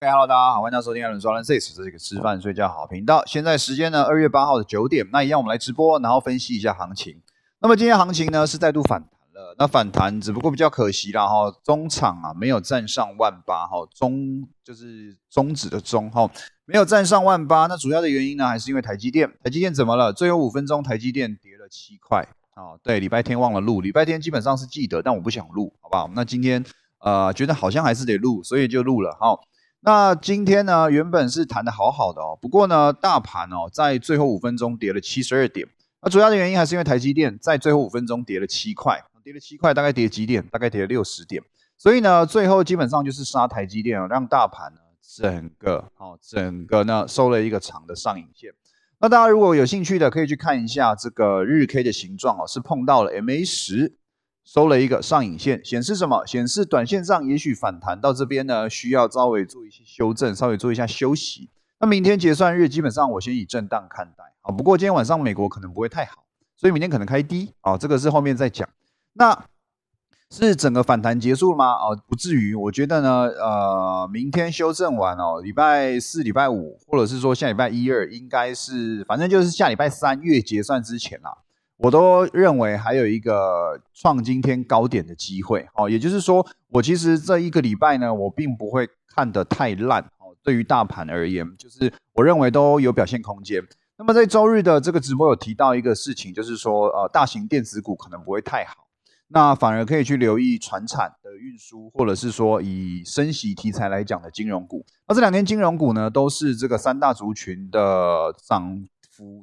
Hello，大家好，欢迎大家收听艾伦说 Six，这是一个吃饭睡觉好频道。现在时间呢，二月八号的九点，那一样我们来直播，然后分析一下行情。那么今天行情呢是再度反弹了，那反弹只不过比较可惜啦哈，中场啊没有站上万八哈，中就是中指的中哈，没有站上万八。那主要的原因呢，还是因为台积电，台积电怎么了？最后五分钟台积电跌了七块啊。对，礼拜天忘了录，礼拜天基本上是记得，但我不想录，好不好？那今天呃觉得好像还是得录，所以就录了哈。那今天呢，原本是谈的好好的哦，不过呢，大盘哦，在最后五分钟跌了七十二点。那主要的原因还是因为台积电在最后五分钟跌了七块，跌了七块，大概跌几点？大概跌了六十点。所以呢，最后基本上就是杀台积电，让大盘呢整个哦，整个呢收了一个长的上影线。那大家如果有兴趣的，可以去看一下这个日 K 的形状哦，是碰到了 MA 十。收了一个上影线，显示什么？显示短线上也许反弹到这边呢，需要稍微做一些修正，稍微做一下休息。那明天结算日，基本上我先以震荡看待啊。不过今天晚上美国可能不会太好，所以明天可能开低啊。这个是后面再讲。那是整个反弹结束了吗？哦，不至于。我觉得呢，呃，明天修正完哦，礼拜四、礼拜五，或者是说下礼拜一二，应该是反正就是下礼拜三月结算之前啦。我都认为还有一个创今天高点的机会，哦，也就是说，我其实这一个礼拜呢，我并不会看得太烂，哦，对于大盘而言，就是我认为都有表现空间。那么在周日的这个直播有提到一个事情，就是说，呃，大型电子股可能不会太好，那反而可以去留意船产的运输，或者是说以升息题材来讲的金融股。那这两天金融股呢，都是这个三大族群的涨。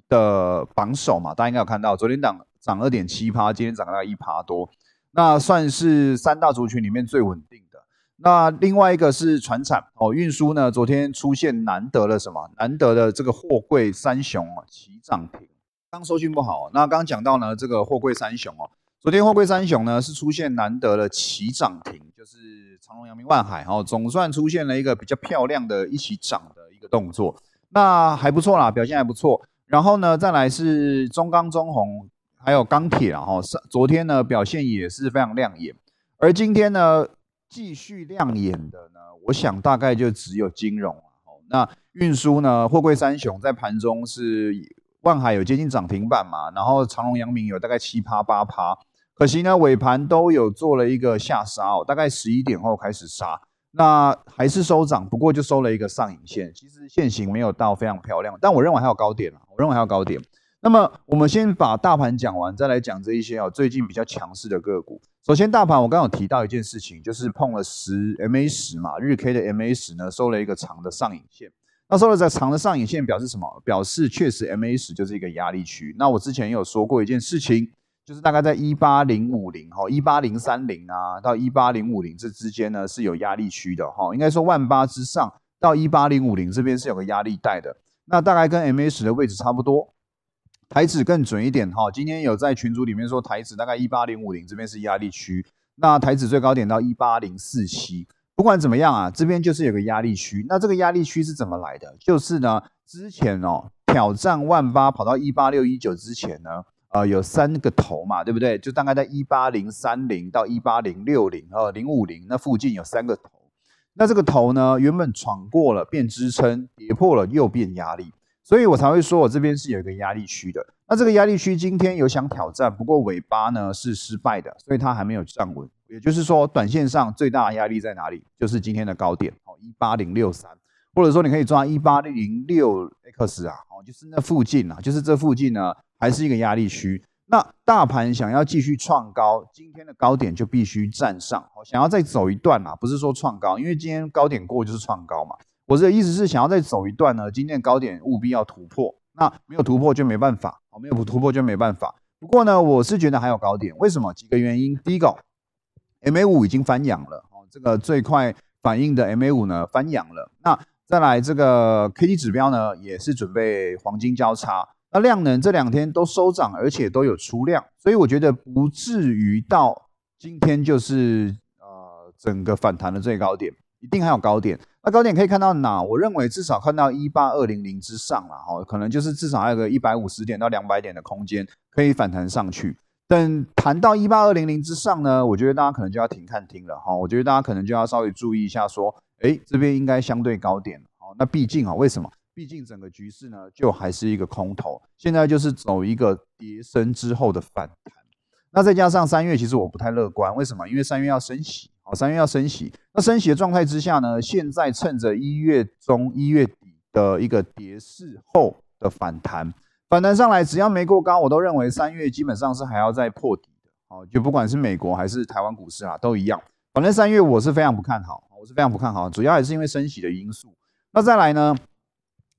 的榜首嘛，大家应该有看到，昨天涨涨二点七趴，今天涨大概一趴多，那算是三大族群里面最稳定的。那另外一个是船产哦，运输呢，昨天出现难得了什么？难得的这个货柜三雄啊齐涨停。刚收讯不好，那刚刚讲到呢，这个货柜三雄哦，昨天货柜三雄呢是出现难得的齐涨停，就是长隆、阳明、万海哦，总算出现了一个比较漂亮的一起涨的一个动作，那还不错啦，表现还不错。然后呢，再来是中钢、中红，还有钢铁啊，哈，昨天呢表现也是非常亮眼，而今天呢继续亮眼的呢，我想大概就只有金融了。那运输呢，货柜三雄在盘中是万海有接近涨停板嘛，然后长隆、阳明有大概七趴八趴，可惜呢尾盘都有做了一个下杀哦，大概十一点后开始杀。那还是收涨，不过就收了一个上影线，其实线型没有到非常漂亮，但我认为还有高点我认为还有高点。那么我们先把大盘讲完，再来讲这一些哦，最近比较强势的个股。首先，大盘我刚刚有提到一件事情，就是碰了十 MA 十嘛，日 K 的 MA 十呢收了一个长的上影线。那收了这长的上影线表示什么？表示确实 MA 十就是一个压力区。那我之前也有说过一件事情。就是大概在一八零五零哈，一八零三零啊，到一八零五零这之间呢是有压力区的哈，应该说万八之上到一八零五零这边是有个压力带的，那大概跟 M A 十的位置差不多，台指更准一点哈，今天有在群组里面说台指大概一八零五零这边是压力区，那台指最高点到一八零四七，不管怎么样啊，这边就是有个压力区，那这个压力区是怎么来的？就是呢，之前哦挑战万八跑到一八六一九之前呢。呃，有三个头嘛，对不对？就大概在一八零三零到一八零六零呃零五零那附近有三个头。那这个头呢，原本闯过了变支撑，跌破了又变压力，所以我才会说我这边是有一个压力区的。那这个压力区今天有想挑战，不过尾巴呢是失败的，所以它还没有站稳。也就是说，短线上最大的压力在哪里？就是今天的高点哦，一八零六三，或者说你可以抓一八零六 x 啊，哦，就是那附近啊，就是这附近呢。还是一个压力区，那大盘想要继续创高，今天的高点就必须站上。想要再走一段嘛，不是说创高，因为今天高点过就是创高嘛。我的意思是想要再走一段呢，今天的高点务必要突破。那没有突破就没办法，哦，没有突破就没办法。不过呢，我是觉得还有高点，为什么？几个原因。第一个，MA 五已经翻阳了，哦，这个最快反应的 MA 五呢翻阳了。那再来这个 K D 指标呢，也是准备黄金交叉。那量能这两天都收涨，而且都有出量，所以我觉得不至于到今天就是呃整个反弹的最高点，一定还有高点。那高点可以看到哪？我认为至少看到一八二零零之上了哈，可能就是至少还有个一百五十点到两百点的空间可以反弹上去。等谈到一八二零零之上呢，我觉得大家可能就要停看听了哈，我觉得大家可能就要稍微注意一下说。哎，这边应该相对高点。好，那毕竟啊，为什么？毕竟整个局势呢，就还是一个空头，现在就是走一个跌升之后的反弹。那再加上三月，其实我不太乐观，为什么？因为三月要升息，好，三月要升息。那升息的状态之下呢，现在趁着一月中、一月底的一个跌势后的反弹，反弹上来，只要没过高，我都认为三月基本上是还要再破底的。好，就不管是美国还是台湾股市啊，都一样。反正三月我是非常不看好，我是非常不看好，主要还是因为升息的因素。那再来呢？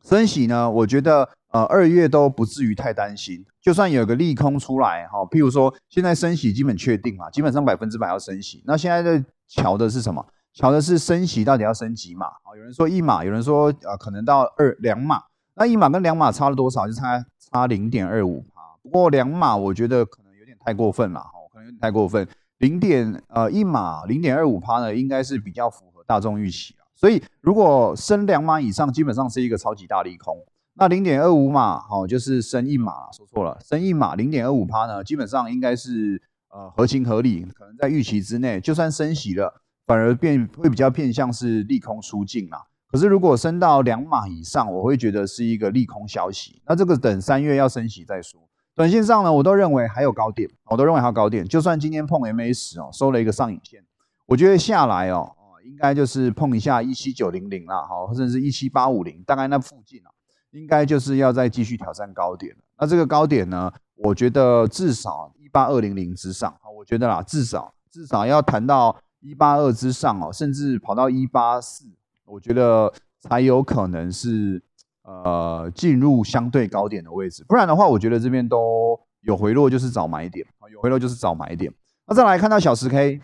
升息呢，我觉得呃二月都不至于太担心，就算有个利空出来哈，譬如说现在升息基本确定嘛，基本上百分之百要升息。那现在的瞧的是什么？瞧的是升息到底要升几码？啊，有人说一码，有人说呃可能到二两码。那一码跟两码差了多少？就差差零点二五啊。不过两码我觉得可能有点太过分了哈，可能有点太过分。零点呃一码零点二五趴呢，应该是比较符合大众预期。所以，如果升两码以上，基本上是一个超级大利空。那零点二五码，好，就是升一码，说错了，升一码零点二五趴呢，基本上应该是呃合情合理，可能在预期之内。就算升息了，反而变会比较偏向是利空出尽啦。可是如果升到两码以上，我会觉得是一个利空消息。那这个等三月要升息再说。短线上呢，我都认为还有高点，我都认为还有高点。就算今天碰 MA 十哦，收了一个上影线，我觉得下来哦。应该就是碰一下一七九零零啦，好，甚至一七八五零，大概那附近啊，应该就是要再继续挑战高点。那这个高点呢，我觉得至少一八二零零之上，我觉得啦，至少至少要谈到一八二之上哦，甚至跑到一八四，我觉得才有可能是呃进入相对高点的位置。不然的话，我觉得这边都有回落，就是找买点，有回落就是找买点。那再来看到小十 K。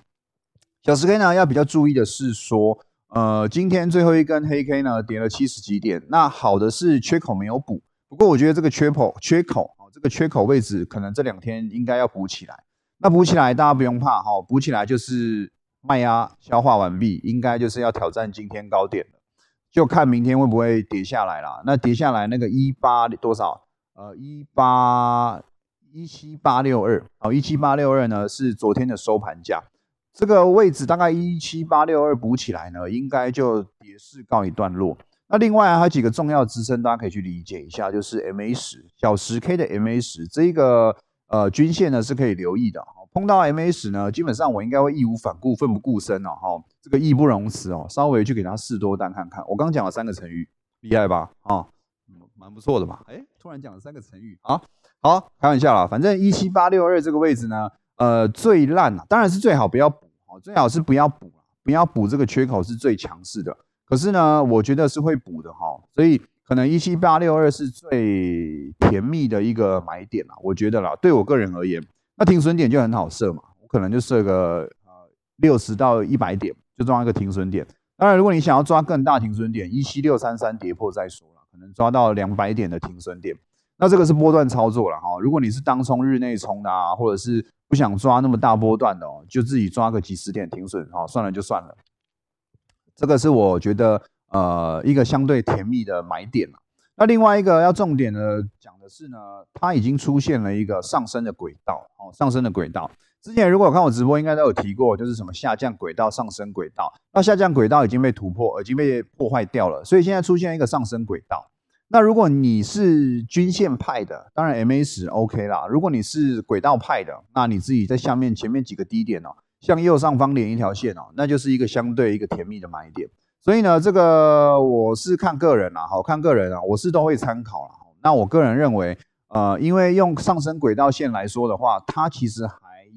小十 K 呢，要比较注意的是说，呃，今天最后一根黑 K 呢，跌了七十几点。那好的是缺口没有补，不过我觉得这个缺口缺口哦，这个缺口位置可能这两天应该要补起来。那补起来大家不用怕哈，补起来就是卖压消化完毕，应该就是要挑战今天高点了，就看明天会不会跌下来啦。那跌下来那个一八多少？呃，一八一七八六二，好，一七八六二呢是昨天的收盘价。这个位置大概一七八六二补起来呢，应该就跌势告一段落。那另外还有几个重要支撑，大家可以去理解一下，就是 MA 十小十 K 的 MA 十这一个呃均线呢是可以留意的。碰到 MA 十呢，基本上我应该会义无反顾、奋不顾身哦。哈，这个义不容辞哦，稍微去给它试多单看看。我刚讲了三个成语，厉害吧？啊，蛮不错的嘛。哎，突然讲了三个成语啊，好，开玩笑啦，反正一七八六二这个位置呢。呃，最烂啊，当然是最好不要补哦，最好是不要补不要补这个缺口是最强势的。可是呢，我觉得是会补的哈，所以可能一七八六二是最甜蜜的一个买点啦，我觉得啦，对我个人而言，那停损点就很好设嘛，我可能就设个呃六十到一百点，就抓一个停损点。当然，如果你想要抓更大停损点，一七六三三跌破再说了，可能抓到两百点的停损点，那这个是波段操作了哈。如果你是当冲日内冲的啊，或者是不想抓那么大波段的哦，就自己抓个几十点停损哦，算了就算了。这个是我觉得呃一个相对甜蜜的买点。那另外一个要重点的讲的是呢，它已经出现了一个上升的轨道哦，上升的轨道。之前如果有看我直播，应该都有提过，就是什么下降轨道、上升轨道。那下降轨道已经被突破，已经被破坏掉了，所以现在出现一个上升轨道。那如果你是均线派的，当然 MA 十 OK 啦。如果你是轨道派的，那你自己在下面前面几个低点哦，向右上方连一条线哦，那就是一个相对一个甜蜜的买点。所以呢，这个我是看个人啦，好看个人啊，我是都会参考啦。那我个人认为，呃，因为用上升轨道线来说的话，它其实还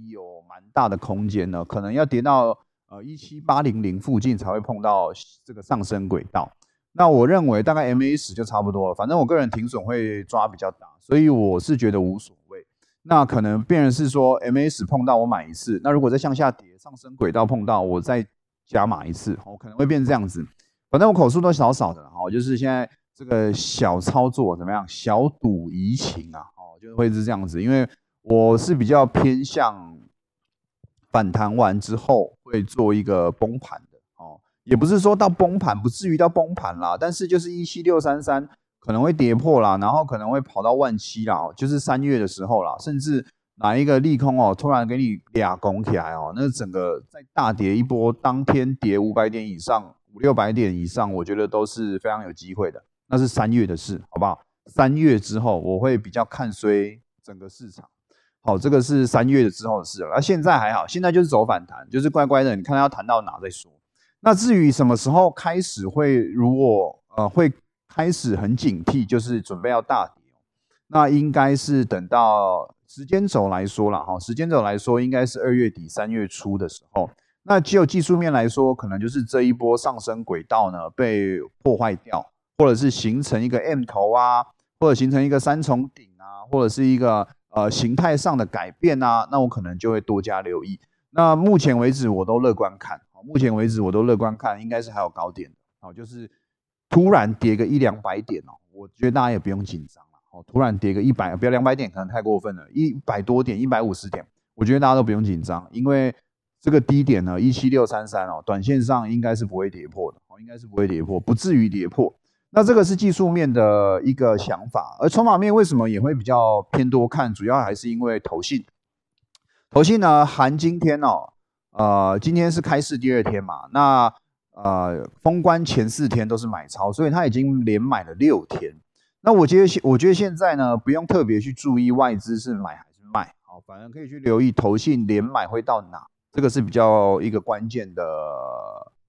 有蛮大的空间呢，可能要跌到呃一七八零零附近才会碰到这个上升轨道。那我认为大概 MA 十就差不多了，反正我个人停损会抓比较大，所以我是觉得无所谓。那可能变成是说 MA 十碰到我买一次，那如果再向下跌，上升轨道碰到我再加码一次，我可能会变这样子。反正我口数都少少的，哦，就是现在这个小操作怎么样，小赌怡情啊，哦，就会是这样子。因为我是比较偏向反弹完之后会做一个崩盘。也不是说到崩盘，不至于到崩盘啦，但是就是一七六三三可能会跌破啦，然后可能会跑到万七啦，就是三月的时候啦，甚至哪一个利空哦，突然给你俩拱起来哦，那整个再大跌一波，当天跌五百点以上，五六百点以上，我觉得都是非常有机会的。那是三月的事，好不好？三月之后我会比较看衰整个市场。好，这个是三月之后的事了。那现在还好，现在就是走反弹，就是乖乖的，你看要谈到哪再说。那至于什么时候开始会，如果呃会开始很警惕，就是准备要大跌，那应该是等到时间轴来说了哈。时间轴来说，应该是二月底三月初的时候。那就技术面来说，可能就是这一波上升轨道呢被破坏掉，或者是形成一个 M 头啊，或者形成一个三重顶啊，或者是一个呃形态上的改变啊，那我可能就会多加留意。那目前为止我都乐观看。目前为止，我都乐观看，应该是还有高点的，好，就是突然跌个一两百点哦，我觉得大家也不用紧张了，哦，突然跌个一百，不要两百点，可能太过分了，一百多点，一百五十点，我觉得大家都不用紧张，因为这个低点呢，一七六三三哦，短线上应该是不会跌破的，哦，应该是不会跌破，不至于跌破。那这个是技术面的一个想法，而筹码面为什么也会比较偏多看，主要还是因为投信，投信呢，含今天哦。呃，今天是开市第二天嘛，那呃封关前四天都是买超，所以他已经连买了六天。那我觉得现我觉得现在呢，不用特别去注意外资是买还是卖，好，反正可以去留意投信连买会到哪，这个是比较一个关键的。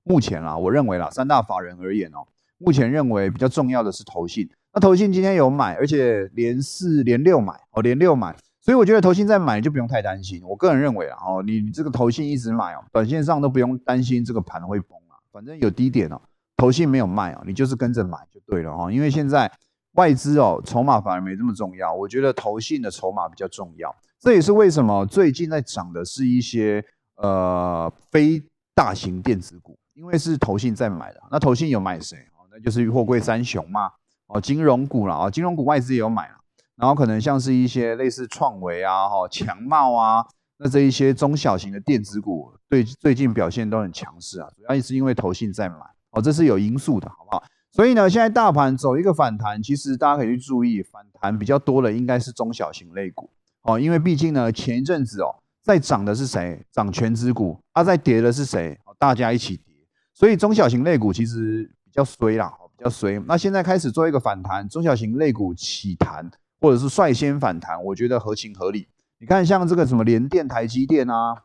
目前啦，我认为啦，三大法人而言哦，目前认为比较重要的是投信。那投信今天有买，而且连四连六买，哦，连六买。所以我觉得投信在买就不用太担心，我个人认为啊，哦，你这个投信一直买哦，短线上都不用担心这个盘会崩啊，反正有低点哦，投信没有卖哦，你就是跟着买就对了哈，因为现在外资哦筹码反而没这么重要，我觉得投信的筹码比较重要，这也是为什么最近在涨的是一些呃非大型电子股，因为是投信在买的，那投信有买谁哦？那就是货柜三雄嘛，哦，金融股了啊，金融股外资也有买了。然后可能像是一些类似创维啊、哈强茂啊，那这一些中小型的电子股，最最近表现都很强势啊，主要也是因为投信在买哦，这是有因素的，好不好？所以呢，现在大盘走一个反弹，其实大家可以去注意，反弹比较多的应该是中小型类股哦，因为毕竟呢，前一阵子哦，在涨的是谁？涨全指股，啊，在跌的是谁？大家一起跌，所以中小型类股其实比较衰啦，比较衰。那现在开始做一个反弹，中小型类股起弹。或者是率先反弹，我觉得合情合理。你看，像这个什么联电、台积电啊，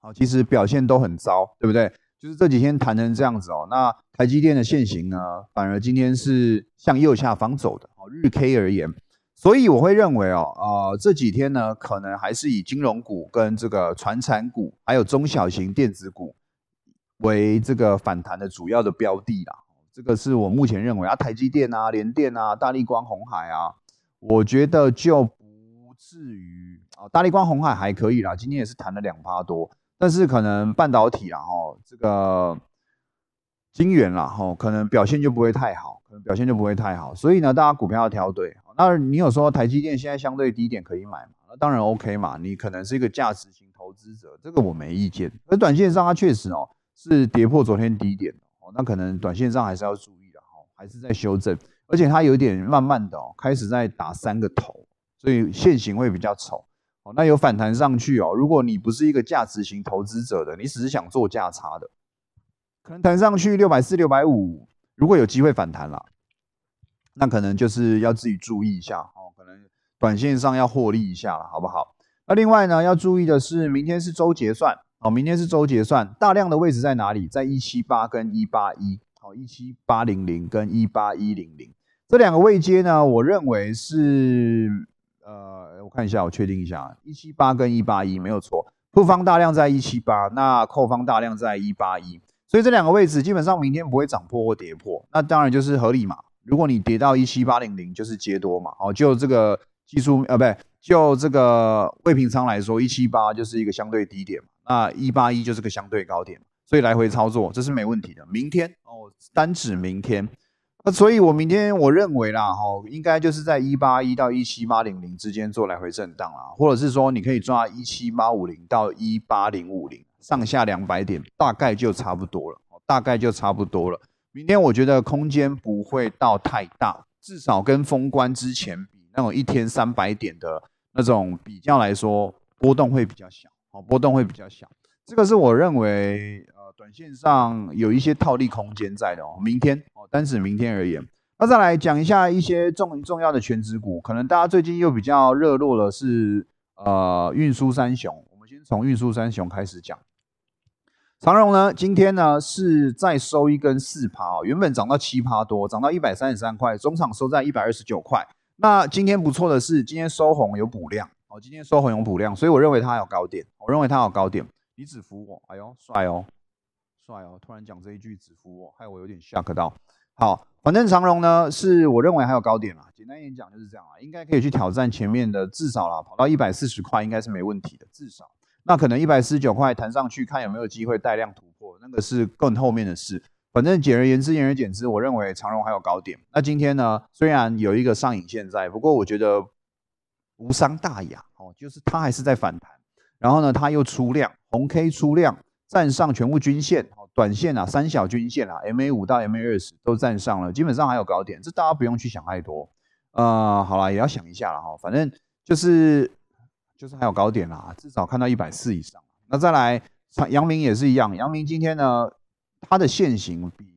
好，其实表现都很糟，对不对？就是这几天谈成这样子哦。那台积电的现形呢，反而今天是向右下方走的哦。日 K 而言，所以我会认为哦，呃，这几天呢，可能还是以金融股跟这个传产股，还有中小型电子股为这个反弹的主要的标的啦。这个是我目前认为啊，台积电啊、联电啊、大力光、红海啊。我觉得就不至于啊，大力光、红海还可以啦，今天也是弹了两趴多，但是可能半导体啦，哈，这个晶圆啦，哈，可能表现就不会太好，可能表现就不会太好，所以呢，大家股票要挑对。那你有说台积电现在相对低点可以买嘛？那当然 OK 嘛，你可能是一个价值型投资者，这个我没意见。而短线上它确实哦是跌破昨天低点哦，那可能短线上还是要注意的哈，还是在修正。而且它有点慢慢的哦，开始在打三个头，所以线形会比较丑哦。那有反弹上去哦，如果你不是一个价值型投资者的，你只是想做价差的，可能弹上去六百四、六百五，如果有机会反弹了，那可能就是要自己注意一下哦，可能短线上要获利一下了，好不好？那另外呢，要注意的是，明天是周结算哦，明天是周结算，大量的位置在哪里？在一七八跟一八一，好，一七八零零跟一八一零零。这两个位阶呢，我认为是，呃，我看一下，我确定一下，一七八跟一八一没有错，复方大量在一七八，那扣方大量在一八一，所以这两个位置基本上明天不会涨破或跌破，那当然就是合理嘛。如果你跌到一七八零零，就是接多嘛。哦，就这个技术，呃，不对，就这个未平仓来说，一七八就是一个相对低点嘛，那一八一就是个相对高点，所以来回操作这是没问题的。明天哦，单指明天。那所以，我明天我认为啦，哈，应该就是在一八一到一七八零零之间做来回震荡啦，或者是说，你可以抓一七八五零到一八零五零上下两百点，大概就差不多了，大概就差不多了。明天我觉得空间不会到太大，至少跟封关之前比，那种一天三百点的那种比较来说，波动会比较小，哦，波动会比较小。这个是我认为。短线上有一些套利空间在的哦。明天哦，单指明天而言，那再来讲一下一些重重要的全指股，可能大家最近又比较热络的是呃运输三雄，我们先从运输三雄开始讲。长荣呢，今天呢是再收一根四趴哦，原本涨到七趴多，涨到一百三十三块，中场收在一百二十九块。那今天不错的是，今天收红有补量哦，今天收红有补量，所以我认为它有高点，我认为它有高点。你只服我，哎呦，帅哦，帅哦！突然讲这一句只服我，害我有点吓到。好，反正长荣呢，是我认为还有高点啦。简单一点讲就是这样啊，应该可以去挑战前面的，至少啦，跑到一百四十块应该是没问题的，至少。那可能一百四十九块弹上去，看有没有机会带量突破，那个是更后面的事。反正简而言之，言而简之，我认为长荣还有高点。那今天呢，虽然有一个上影线在，不过我觉得无伤大雅哦，就是它还是在反弹。然后呢，它又出量，红 K 出量，站上全部均线，短线啊，三小均线啊，MA 五到 MA 二十都站上了，基本上还有高点，这大家不用去想太多。呃，好了，也要想一下了哈，反正就是就是还有高点啦，至少看到一百四以上。那再来，长阳明也是一样，阳明今天呢，它的线型比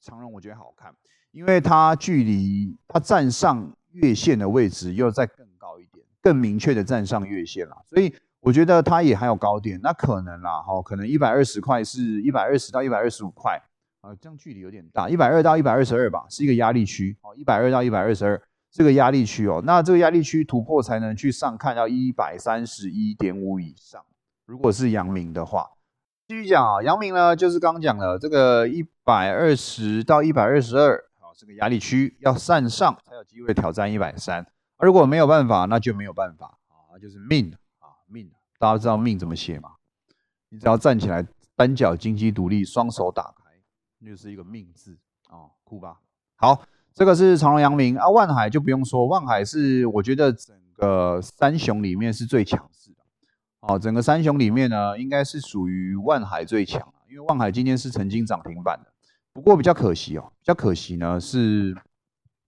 长荣我觉得好看，因为它距离它站上月线的位置又再更高一点，更明确的站上月线了，所以。我觉得它也还有高点，那可能啦，哈，可能一百二十块是一百二十到一百二十五块，啊，这样距离有点大，一百二到一百二十二吧，是一个压力区，哦，一百二到一百二十二这个压力区哦，那这个压力区突破才能去上看到一百三十一点五以上，如果是阳明的话，继续讲啊，阳明呢就是刚刚讲的这个一百二十到一百二十二，好，这个压力区要上上才有机会挑战一百三，如果没有办法，那就没有办法啊，就是，命。大家知道命怎么写吗？你只要站起来，单脚金鸡独立，双手打开，那就是一个命字啊，酷吧？好，这个是长隆阳明啊，万海就不用说，万海是我觉得整个三雄里面是最强势的。哦，整个三雄里面呢，应该是属于万海最强因为万海今天是曾经涨停板的，不过比较可惜哦，比较可惜呢是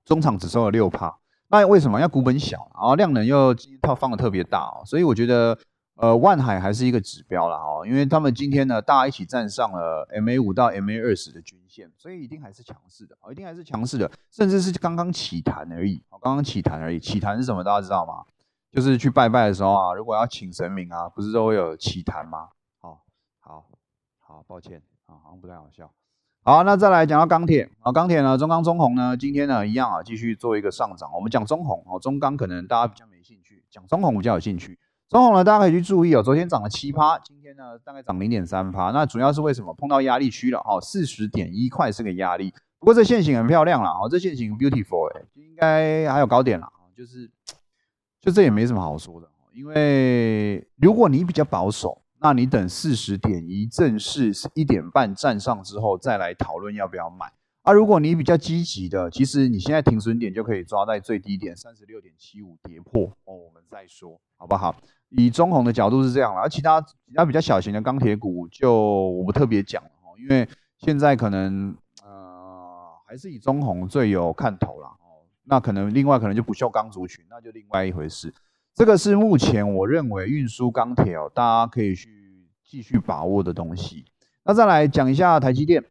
中场只收了六帕，那为什么？要股本小，然后量能又今天套放的特别大哦，所以我觉得。呃，万海还是一个指标了哦，因为他们今天呢，大家一起站上了 MA 五到 MA 二十的均线，所以一定还是强势的哦，一定还是强势的，甚至是刚刚起弹而已，刚刚起弹而已。起弹是什么？大家知道吗？就是去拜拜的时候啊，如果要请神明啊，不是都会有起弹吗？好，好，好，抱歉啊，好像不太好笑。好，那再来讲到钢铁啊，钢铁呢，中钢、中红呢，今天呢一样啊，继续做一个上涨。我们讲中红哦，中钢可能大家比较没兴趣，讲中红比较有兴趣。中红呢，大家可以去注意哦。昨天涨了七趴，今天呢大概涨零点三趴。那主要是为什么？碰到压力区了哈，四十点一块是个压力。不过这线型很漂亮了哦，这线型 beautiful 哎，应该还有高点了就是就这也没什么好说的，因为如果你比较保守，那你等四十点一正式一点半站上之后再来讨论要不要买。啊，如果你比较积极的，其实你现在停损点就可以抓在最低点三十六点七五跌破哦，我们再说好不好？以中红的角度是这样了，而其他其他比较小型的钢铁股就我不特别讲了哦，因为现在可能呃还是以中红最有看头了哦。那可能另外可能就不锈钢族群，那就另外一回事。这个是目前我认为运输钢铁哦，大家可以去继续把握的东西。那再来讲一下台积电，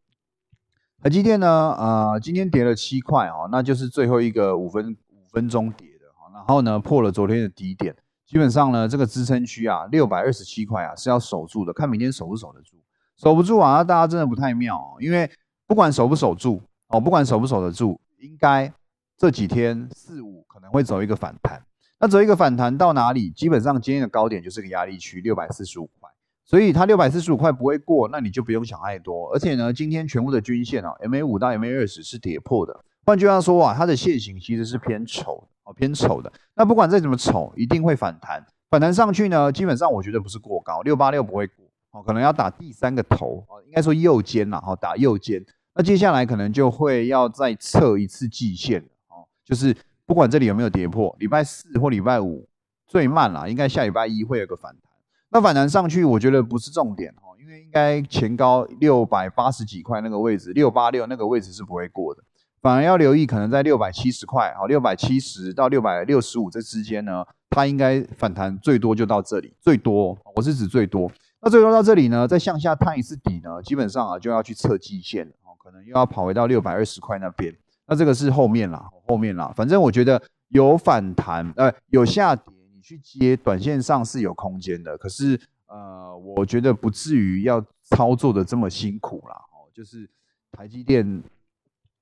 台积电呢，呃，今天跌了七块哦，那就是最后一个五分五分钟跌的哈，然后呢破了昨天的低点。基本上呢，这个支撑区啊，六百二十七块啊是要守住的，看明天守不守得住。守不住啊，那大家真的不太妙哦。因为不管守不守住哦，不管守不守得住，应该这几天四五可能会走一个反弹。那走一个反弹到哪里？基本上今天的高点就是个压力区，六百四十五块。所以它六百四十五块不会过，那你就不用想太多。而且呢，今天全部的均线啊，MA 五到 MA 二十是跌破的。换句话说啊，它的线型其实是偏丑。哦，偏丑的。那不管再怎么丑，一定会反弹。反弹上去呢，基本上我觉得不是过高，六八六不会过。哦，可能要打第三个头。哦，应该说右肩啦。哦，打右肩。那接下来可能就会要再测一次季线哦，就是不管这里有没有跌破，礼拜四或礼拜五最慢啦，应该下礼拜一会有个反弹。那反弹上去，我觉得不是重点哦，因为应该前高六百八十几块那个位置，六八六那个位置是不会过的。反而要留意，可能在六百七十块，好，六百七十到六百六十五这之间呢，它应该反弹最多就到这里，最多，我是指最多。那最多到这里呢，再向下探一次底呢，基本上啊就要去测季线了哦，可能又要跑回到六百二十块那边。那这个是后面啦，后面啦，反正我觉得有反弹，呃，有下跌，去接，短线上是有空间的。可是呃，我觉得不至于要操作的这么辛苦啦。哦，就是台积电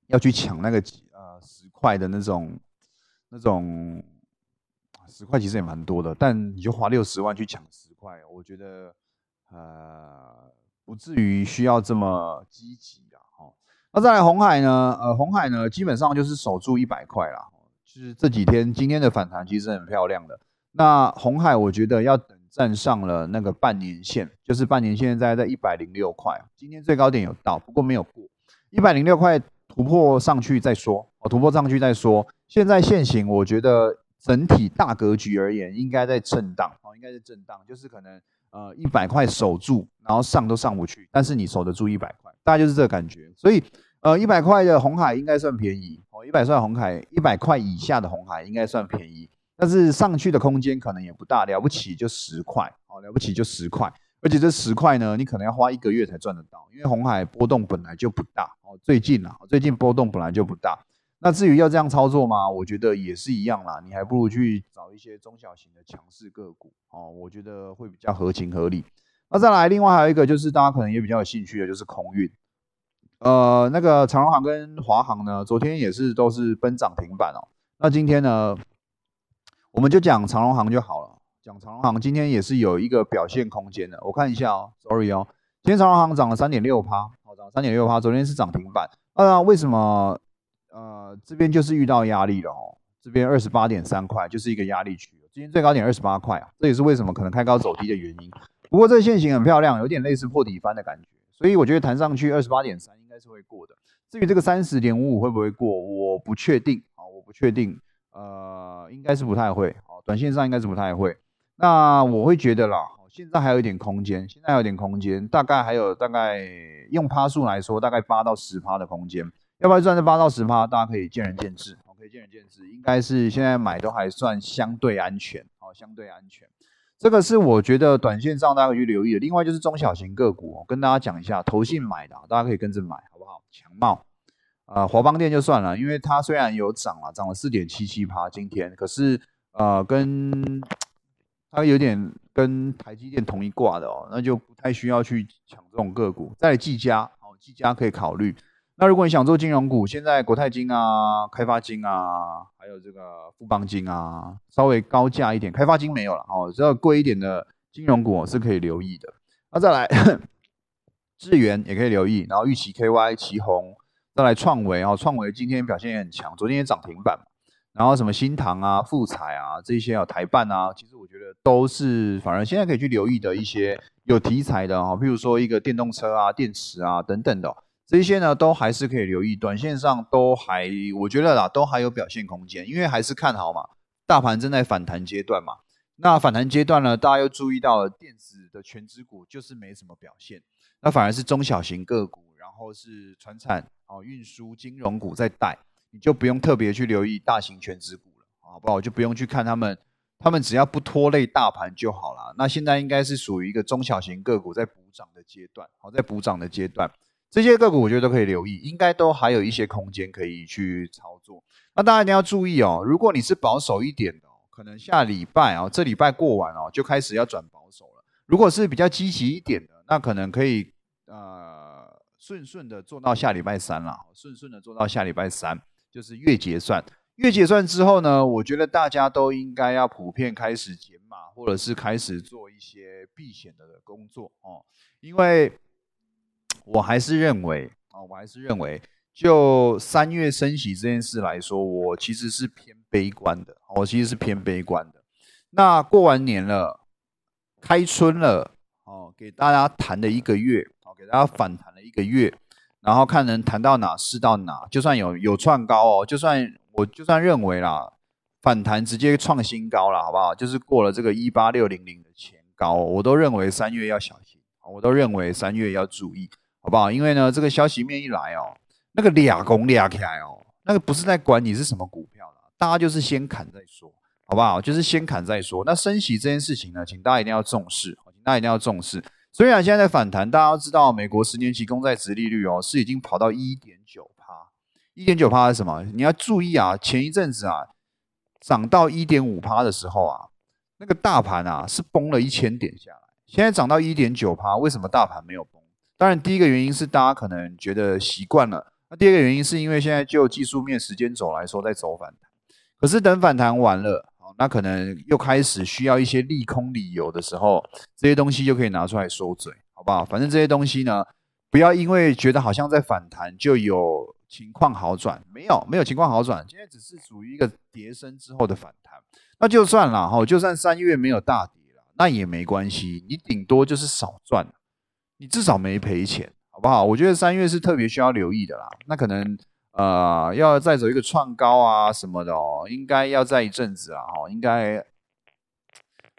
要去抢那个呃十块的那种那种。十块其实也蛮多的，但你就花六十万去抢十块，我觉得呃不至于需要这么积极的哈。那再来红海呢？呃，红海呢基本上就是守住一百块啦。就是这几天今天的反弹其实很漂亮的。那红海我觉得要等站上了那个半年线，就是半年线现在在一百零六块，今天最高点有到，不过没有过一百零六块突破上去再说，哦，突破上去再说。现在现行我觉得。整体大格局而言，应该在震荡哦，应该是震荡，就是可能呃一百块守住，然后上都上不去，但是你守得住一百块，大概就是这个感觉。所以呃一百块的红海应该算便宜哦，一百算红海一百块以下的红海应该算便宜，但是上去的空间可能也不大，了不起就十块哦，了不起就十块，而且这十块呢，你可能要花一个月才赚得到，因为红海波动本来就不大哦，最近啊最近波动本来就不大。那至于要这样操作吗？我觉得也是一样啦，你还不如去找一些中小型的强势个股哦，我觉得会比较合情合理。那再来，另外还有一个就是大家可能也比较有兴趣的，就是空运。呃，那个长荣航跟华航呢，昨天也是都是奔涨停板哦。那今天呢，我们就讲长荣行就好了。讲长荣行今天也是有一个表现空间的。我看一下哦，sorry 哦，今天长荣行涨了三点六趴，哦，涨三点六趴，昨天是涨停板。那为什么？呃，这边就是遇到压力了哦，这边二十八点三块就是一个压力区，今天最高点二十八块啊，这也是为什么可能开高走低的原因。不过这个线型很漂亮，有点类似破底翻的感觉，所以我觉得弹上去二十八点三应该是会过的。至于这个三十点五五会不会过，我不确定啊，我不确定，呃，应该是不太会哦，短线上应该是不太会。那我会觉得啦，现在还有一点空间，现在有点空间，大概还有大概用趴数来说，大概八到十趴的空间。要不要赚这八到十趴？大家可以见仁见智，可以见仁见智。应该是现在买都还算相对安全，哦，相对安全。这个是我觉得短线上大家可以去留意的。另外就是中小型个股，跟大家讲一下，投信买的，大家可以跟着买，好不好？强茂，呃，华邦电就算了，因为它虽然有涨了，涨了四点七七趴，今天，可是呃，跟它有点跟台积电同一挂的哦，那就不太需要去抢这种个股。再技嘉，哦，技嘉可以考虑。那如果你想做金融股，现在国泰金啊、开发金啊，还有这个富邦金啊，稍微高价一点，开发金没有了哦，只要贵一点的金融股是可以留意的。那再来，智源也可以留意，然后玉期 KY、旗宏，再来创维啊，创维今天表现也很强，昨天也涨停板。然后什么新唐啊、富彩啊这些啊、台办啊，其实我觉得都是反而现在可以去留意的一些有题材的哈，譬如说一个电动车啊、电池啊等等的。这些呢都还是可以留意，短线上都还，我觉得啦，都还有表现空间，因为还是看好嘛，大盘正在反弹阶段嘛。那反弹阶段呢，大家又注意到了电子的全指股就是没什么表现，那反而是中小型个股，然后是船产哦、运输、金融股在带，你就不用特别去留意大型全指股了，好不好？就不用去看他们，他们只要不拖累大盘就好了。那现在应该是属于一个中小型个股在补涨的阶段，好，在补涨的阶段。这些个股我觉得都可以留意，应该都还有一些空间可以去操作。那大家一定要注意哦，如果你是保守一点的，可能下礼拜哦，这礼拜过完哦，就开始要转保守了。如果是比较积极一点的，那可能可以呃顺顺的做到下礼拜三了，顺顺的做到下礼拜三，就是月结算。月结算之后呢，我觉得大家都应该要普遍开始减码，或者是开始做一些避险的工作哦，因为。我还是认为啊，我还是认为，就三月升息这件事来说，我其实是偏悲观的。我其实是偏悲观的。那过完年了，开春了，哦，给大家谈了一个月，给大家反弹了一个月，然后看能谈到哪是到哪。就算有有创高哦，就算我就算认为啦，反弹直接创新高了，好不好？就是过了这个一八六零零的前高，我都认为三月要小心，我都认为三月要注意。好不好？因为呢，这个消息面一来哦，那个俩攻俩起来哦，那个不是在管你是什么股票的，大家就是先砍再说，好不好？就是先砍再说。那升息这件事情呢，请大家一定要重视，请大家一定要重视。虽然现在在反弹，大家都知道美国十年期公债殖利率哦是已经跑到一点九趴，一点九趴是什么？你要注意啊，前一阵子啊涨到一点五趴的时候啊，那个大盘啊是崩了一千点下来。现在涨到一点九趴，为什么大盘没有崩？当然，第一个原因是大家可能觉得习惯了，那第二个原因是因为现在就技术面时间走来说在走反弹，可是等反弹完了。那可能又开始需要一些利空理由的时候，这些东西就可以拿出来收嘴，好不好？反正这些东西呢，不要因为觉得好像在反弹就有情况好转，没有，没有情况好转，今天只是属于一个跌升之后的反弹，那就算了哈，就算三月没有大跌了，那也没关系，你顶多就是少赚，你至少没赔钱，好不好？我觉得三月是特别需要留意的啦，那可能。呃，要再走一个创高啊什么的哦，应该要在一阵子啊，哦，应该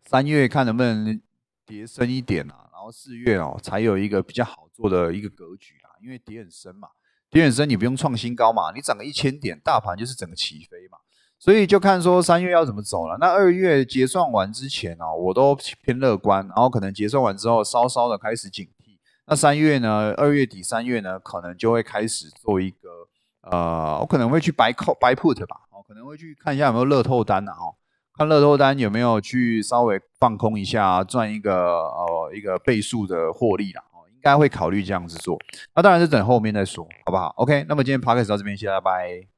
三月看能不能跌深一点啊，然后四月哦才有一个比较好做的一个格局啊，因为跌很深嘛，跌很深你不用创新高嘛，你涨个一千点，大盘就是整个起飞嘛，所以就看说三月要怎么走了。那二月结算完之前哦，我都偏乐观，然后可能结算完之后稍稍的开始警惕。那三月呢，二月底三月呢，可能就会开始做一个。呃，我可能会去白扣白 put 吧，哦，可能会去看一下有没有乐透单了，哦，看乐透单有没有去稍微放空一下，赚一个呃一个倍数的获利了，哦，应该会考虑这样子做。那当然是等后面再说，好不好？OK，那么今天 p o c k e t 到这边，谢谢，拜拜。